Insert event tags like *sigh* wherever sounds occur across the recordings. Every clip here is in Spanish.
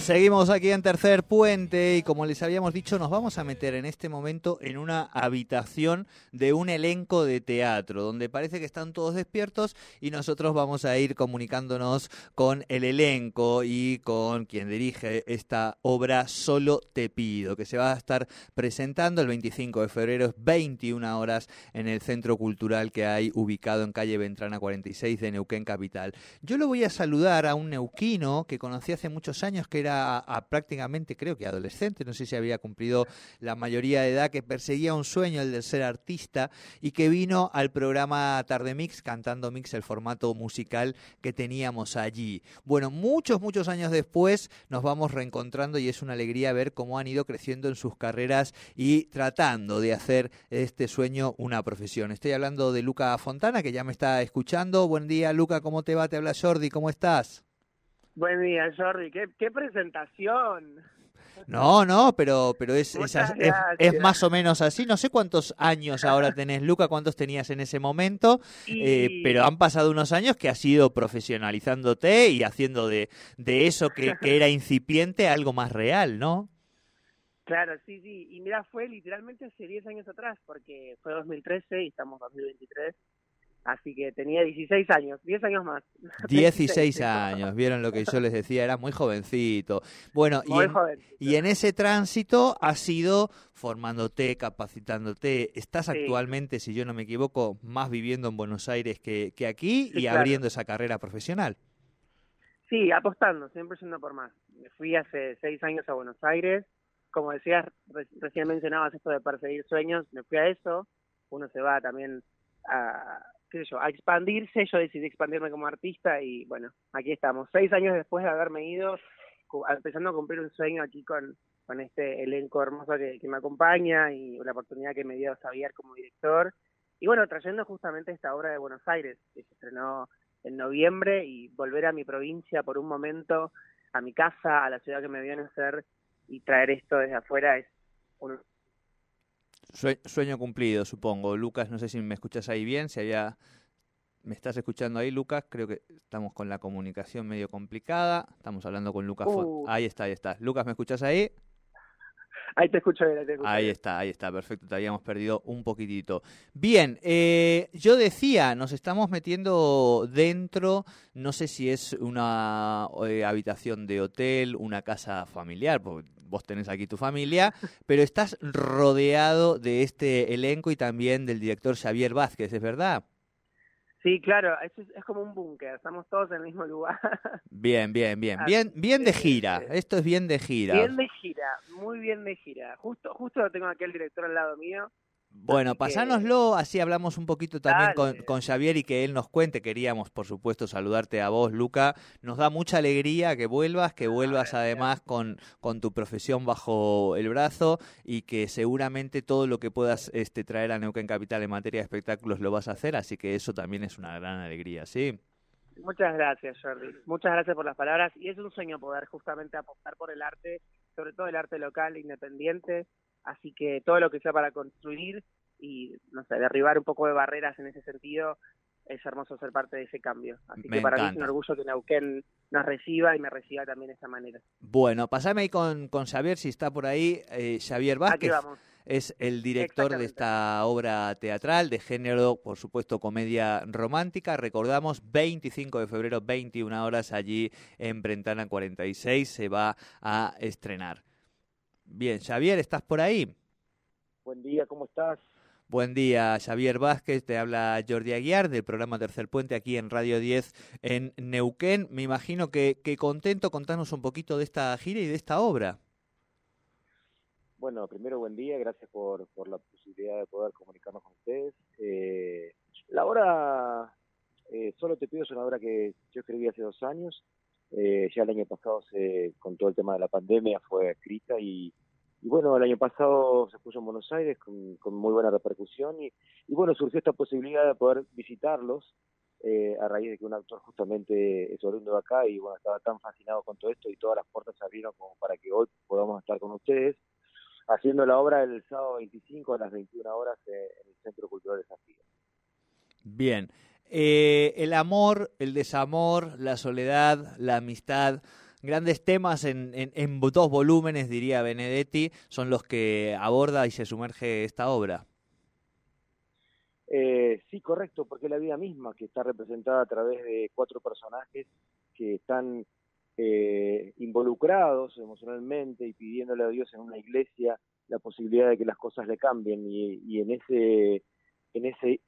Seguimos aquí en Tercer Puente y como les habíamos dicho, nos vamos a meter en este momento en una habitación de un elenco de teatro, donde parece que están todos despiertos y nosotros vamos a ir comunicándonos con el elenco y con quien dirige esta obra Solo Te Pido, que se va a estar presentando el 25 de febrero, 21 horas, en el Centro Cultural que hay ubicado en calle Ventrana 46 de Neuquén Capital. Yo lo voy a saludar a un neuquino que conocí hace muchos años, que era prácticamente, creo que adolescente, no sé si había cumplido la mayoría de edad, que perseguía un sueño, el de ser artista, y que vino al programa Tarde Mix, cantando Mix, el formato musical que teníamos allí. Bueno, muchos, muchos años después nos vamos reencontrando y es una alegría ver cómo han ido creciendo en sus carreras y tratando de hacer este sueño una profesión. Estoy hablando de Luca Fontana, que ya me está escuchando. Buen día, Luca, ¿cómo te va? Te habla Jordi, ¿cómo estás? Buen día, Jordi. ¿Qué, presentación? No, no, pero, pero es, es, es, más o menos así. No sé cuántos años ahora tenés, Luca, cuántos tenías en ese momento, eh, pero han pasado unos años que has ido profesionalizándote y haciendo de, de eso que, que era *laughs* incipiente algo más real, ¿no? Claro, sí, sí. Y mira, fue literalmente hace 10 años atrás, porque fue 2013 y estamos 2023. Así que tenía 16 años, 10 años más. *laughs* 16 años, vieron lo que yo les decía, era muy jovencito. Bueno, y, en, y en ese tránsito has ido formándote, capacitándote. Estás actualmente, si yo no me equivoco, más viviendo en Buenos Aires que, que aquí y abriendo esa carrera profesional. Sí, apostando, siempre yendo por más. Me fui hace 6 años a Buenos Aires. Como decías, recién mencionabas esto de perseguir sueños, me fui a eso. Uno se va también a qué sé yo, a expandirse, yo decidí expandirme como artista y bueno, aquí estamos, seis años después de haberme ido, empezando a cumplir un sueño aquí con, con este elenco hermoso que, me acompaña y la oportunidad que me dio Xavier como director. Y bueno, trayendo justamente esta obra de Buenos Aires, que se estrenó en noviembre, y volver a mi provincia por un momento, a mi casa, a la ciudad que me vio nacer, y traer esto desde afuera es un, Sueño cumplido, supongo. Lucas, no sé si me escuchas ahí bien, si había... ¿Me estás escuchando ahí, Lucas? Creo que estamos con la comunicación medio complicada. Estamos hablando con Lucas. Uh. Ahí está, ahí está. Lucas, ¿me escuchas ahí? Ahí te escucho bien, ahí está, ahí está, perfecto, te habíamos perdido un poquitito. Bien, eh, yo decía, nos estamos metiendo dentro, no sé si es una eh, habitación de hotel, una casa familiar, porque vos tenés aquí tu familia, pero estás rodeado de este elenco y también del director Xavier Vázquez, ¿es verdad? Sí, claro, es, es como un búnker, estamos todos en el mismo lugar. *laughs* Bien, bien, bien, bien, bien de gira, esto es bien de gira. Bien de gira, muy bien de gira. Justo, justo tengo aquí el director al lado mío, bueno, pasánoslo, así hablamos un poquito también con, con, Xavier y que él nos cuente. Queríamos, por supuesto, saludarte a vos, Luca. Nos da mucha alegría que vuelvas, que vuelvas además con, con tu profesión bajo el brazo y que seguramente todo lo que puedas este, traer a Neuquén Capital en materia de espectáculos lo vas a hacer, así que eso también es una gran alegría, ¿sí? Muchas gracias, Jordi. Muchas gracias por las palabras y es un sueño poder justamente apostar por el arte, sobre todo el arte local, independiente, Así que todo lo que sea para construir y, no sé, derribar un poco de barreras en ese sentido, es hermoso ser parte de ese cambio. Así que para mí es un orgullo que Neuquén nos reciba y me reciba también de esa manera. Bueno, pasame ahí con, con Xavier, si está por ahí, eh, Xavier Vázquez. Es el director de esta obra teatral de género, por supuesto, comedia romántica. Recordamos, 25 de febrero, 21 horas, allí en Brentana 46, se va a estrenar. Bien, Xavier, ¿estás por ahí? Buen día, ¿cómo estás? Buen día, Xavier Vázquez, te habla Jordi Aguiar del programa Tercer Puente aquí en Radio 10 en Neuquén. Me imagino que, contento, contanos un poquito de esta gira y de esta obra. Bueno, primero buen día, gracias por, por la posibilidad de poder comunicarnos con ustedes. Eh, la obra, eh, solo te pido, es una obra que yo escribí hace dos años, eh, ya el año pasado, se, con todo el tema de la pandemia, fue escrita y, y bueno, el año pasado se puso en Buenos Aires con, muy buena repercusión y, bueno, surgió esta posibilidad de poder visitarlos eh, a raíz de que un actor justamente es oriundo de acá y bueno, estaba tan fascinado con todo esto y todas las puertas se abrieron como para que hoy podamos estar con ustedes haciendo la obra el sábado 25 a las 21 horas en el Centro Cultural de Desafío. Bien. Eh, el amor, el desamor, la soledad, la amistad, grandes temas en, en, dos volúmenes, diría Benedetti, son los que aborda y se sumerge esta obra. Eh, sí, correcto, porque la vida misma que está representada a través de cuatro personajes que están eh, involucrados emocionalmente y pidiéndole a Dios en una iglesia la posibilidad de que las cosas le cambien y, en ese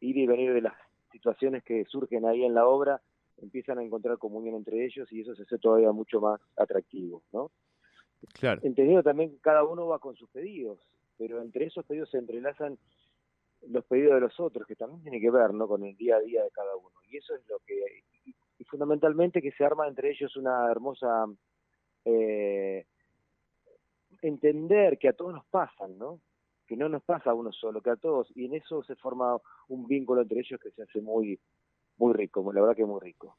ir y venir de las situaciones que surgen ahí en la obra empiezan a encontrar comunión entre ellos y eso se hace todavía mucho más atractivo, ¿no? Claro. Entendido también que cada uno va con sus pedidos, pero entre esos pedidos se entrelazan los pedidos de los otros, que también tiene que ver, ¿no? Con el día a día de cada uno. Y eso es lo que, y, y fundamentalmente que se arma entre ellos una hermosa, eh, entender que a todos nos pasan, ¿no? Que no nos pasa a uno solo, que a todos, y en eso se forma un vínculo entre ellos que se hace muy, muy rico, la verdad que muy rico.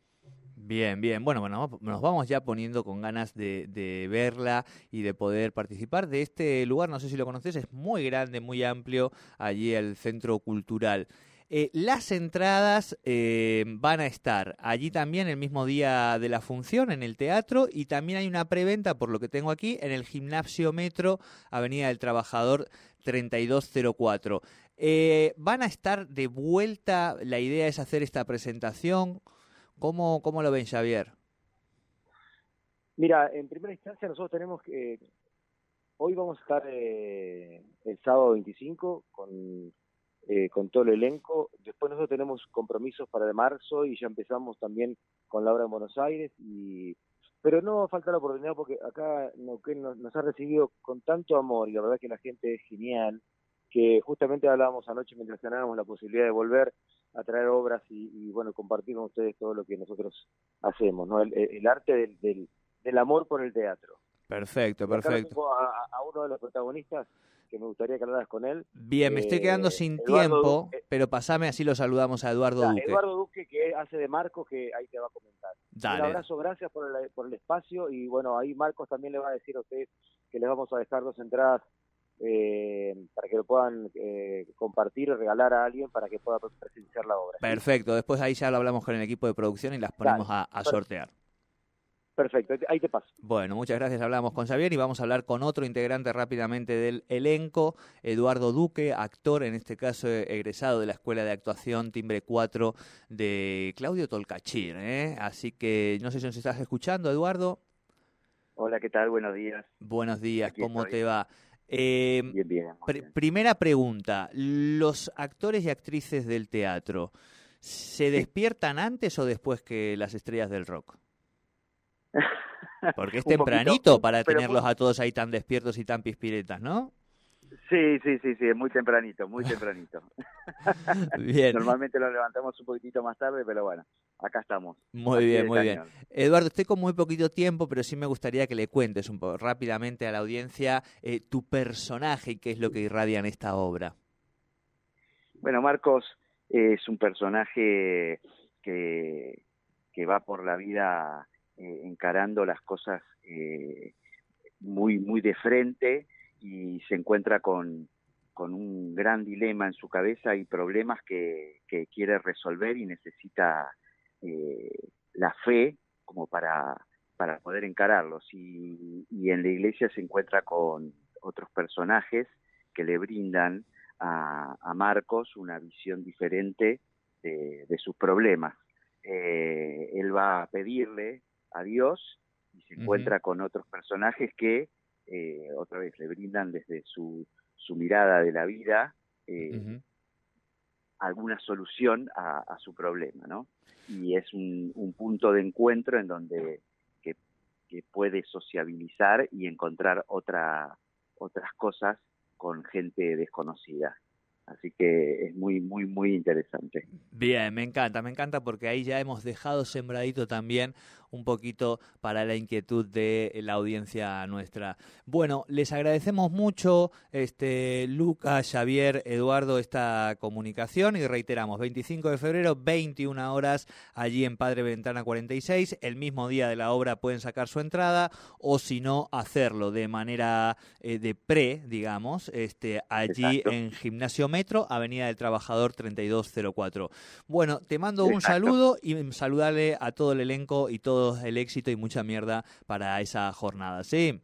Bien, bien. Bueno, bueno, nos vamos ya poniendo con ganas de, de, verla y de poder participar de este lugar. No sé si lo conoces, es muy grande, muy amplio, allí el Centro Cultural. Eh, las entradas eh, van a estar allí también el mismo día de la función en el teatro y también hay una preventa, por lo que tengo aquí, en el Gimnasio Metro, Avenida del Trabajador 3204. Eh, ¿Van a estar de vuelta? La idea es hacer esta presentación. ¿Cómo, cómo lo ven, Xavier? Mira, en primera instancia nosotros tenemos que... Hoy vamos a estar eh, el sábado 25 con, eh, con todo el elenco. Después nosotros tenemos compromisos para el marzo y ya empezamos también con la obra en Buenos Aires. y Pero no falta la oportunidad porque acá Neuquén nos, nos ha recibido con tanto amor y la verdad que la gente es genial que justamente hablábamos anoche mientras teníamos la posibilidad de volver a traer obras y, y, bueno, compartir con ustedes todo lo que nosotros hacemos, ¿no? El, el arte del, del, del, amor por el teatro. Perfecto, perfecto. A, a, uno de los protagonistas que me gustaría que hablaras con él. Bien, me estoy quedando sin Eduardo tiempo, Duque. pero pasame así lo saludamos a Eduardo Duque. Eduardo Duque, que hace de Marcos, que ahí te va a comentar. Dale. Un abrazo, gracias por el, por el espacio y bueno, ahí Marcos también le va a decir a ustedes que les vamos a dejar dos entradas eh, para que lo puedan eh, compartir o regalar a alguien para que pueda presenciar la obra. Perfecto, después ahí ya lo hablamos con el equipo de producción y las ponemos Dale. a, a sortear. Perfecto, ahí te paso. Bueno, muchas gracias. Hablamos con Xavier y vamos a hablar con otro integrante rápidamente del elenco, Eduardo Duque, actor, en este caso egresado de la Escuela de Actuación Timbre 4 de Claudio Tolcachir. ¿eh? Así que no sé si nos estás escuchando, Eduardo. Hola, ¿qué tal? Buenos días. Buenos días, Aquí ¿cómo estoy. te va? Eh, bien, bien, pr bien. Primera pregunta, ¿los actores y actrices del teatro se despiertan antes o después que las estrellas del rock? *laughs* Porque es tempranito poquito, para tenerlos muy... a todos ahí tan despiertos y tan pispiretas, ¿no? Sí, sí, sí, sí, es muy tempranito, muy tempranito. *laughs* bien. Normalmente lo levantamos un poquitito más tarde, pero bueno, acá estamos. Muy bien, muy cañón. bien. Eduardo, estoy con muy poquito tiempo, pero sí me gustaría que le cuentes un poco rápidamente a la audiencia eh, tu personaje y qué es lo que irradia en esta obra. Bueno, Marcos es un personaje que, que va por la vida eh, encarando las cosas eh, muy, muy de frente y se encuentra con, con un gran dilema en su cabeza y problemas que, que quiere resolver y necesita eh, la fe como para, para poder encararlos. Y, y, en la iglesia se encuentra con otros personajes que le brindan a, a Marcos una visión diferente de, de sus problemas. Eh, él va a pedirle a Dios y se encuentra uh -huh. con otros personajes que eh, otra vez le brindan desde su, su mirada de la vida eh, uh -huh. Alguna solución a, su problema, ¿no? Y es un, un, punto de encuentro en donde que, que puede sociabilizar y encontrar otra, otras cosas con gente desconocida. Así que es muy, muy, muy interesante. Bien, me encanta, me encanta porque ahí ya hemos dejado sembradito también un poquito para la inquietud de la audiencia nuestra. Bueno, les agradecemos mucho, este, Lucas, Xavier, Eduardo, esta comunicación y reiteramos, 25 de febrero, 21 horas, allí en Padre Ventana 46, el mismo día de la obra pueden sacar su entrada o si no, hacerlo de manera eh, de pre, digamos, este, allí en Gimnasio Metro, Avenida del Trabajador 3204. Bueno, te mando un saludo y saludarle a todo el elenco y todo el éxito y mucha mierda para esa jornada, ¿sí?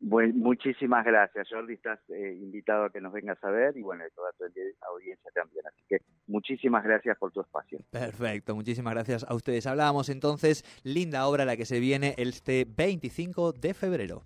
Bueno, muchísimas gracias, Jordi. Estás eh, invitado a que nos vengas a ver y bueno, toda tu audiencia también. Así que muchísimas gracias por tu espacio. Perfecto, muchísimas gracias a ustedes. Hablábamos entonces, linda obra la que se viene este 25 de febrero.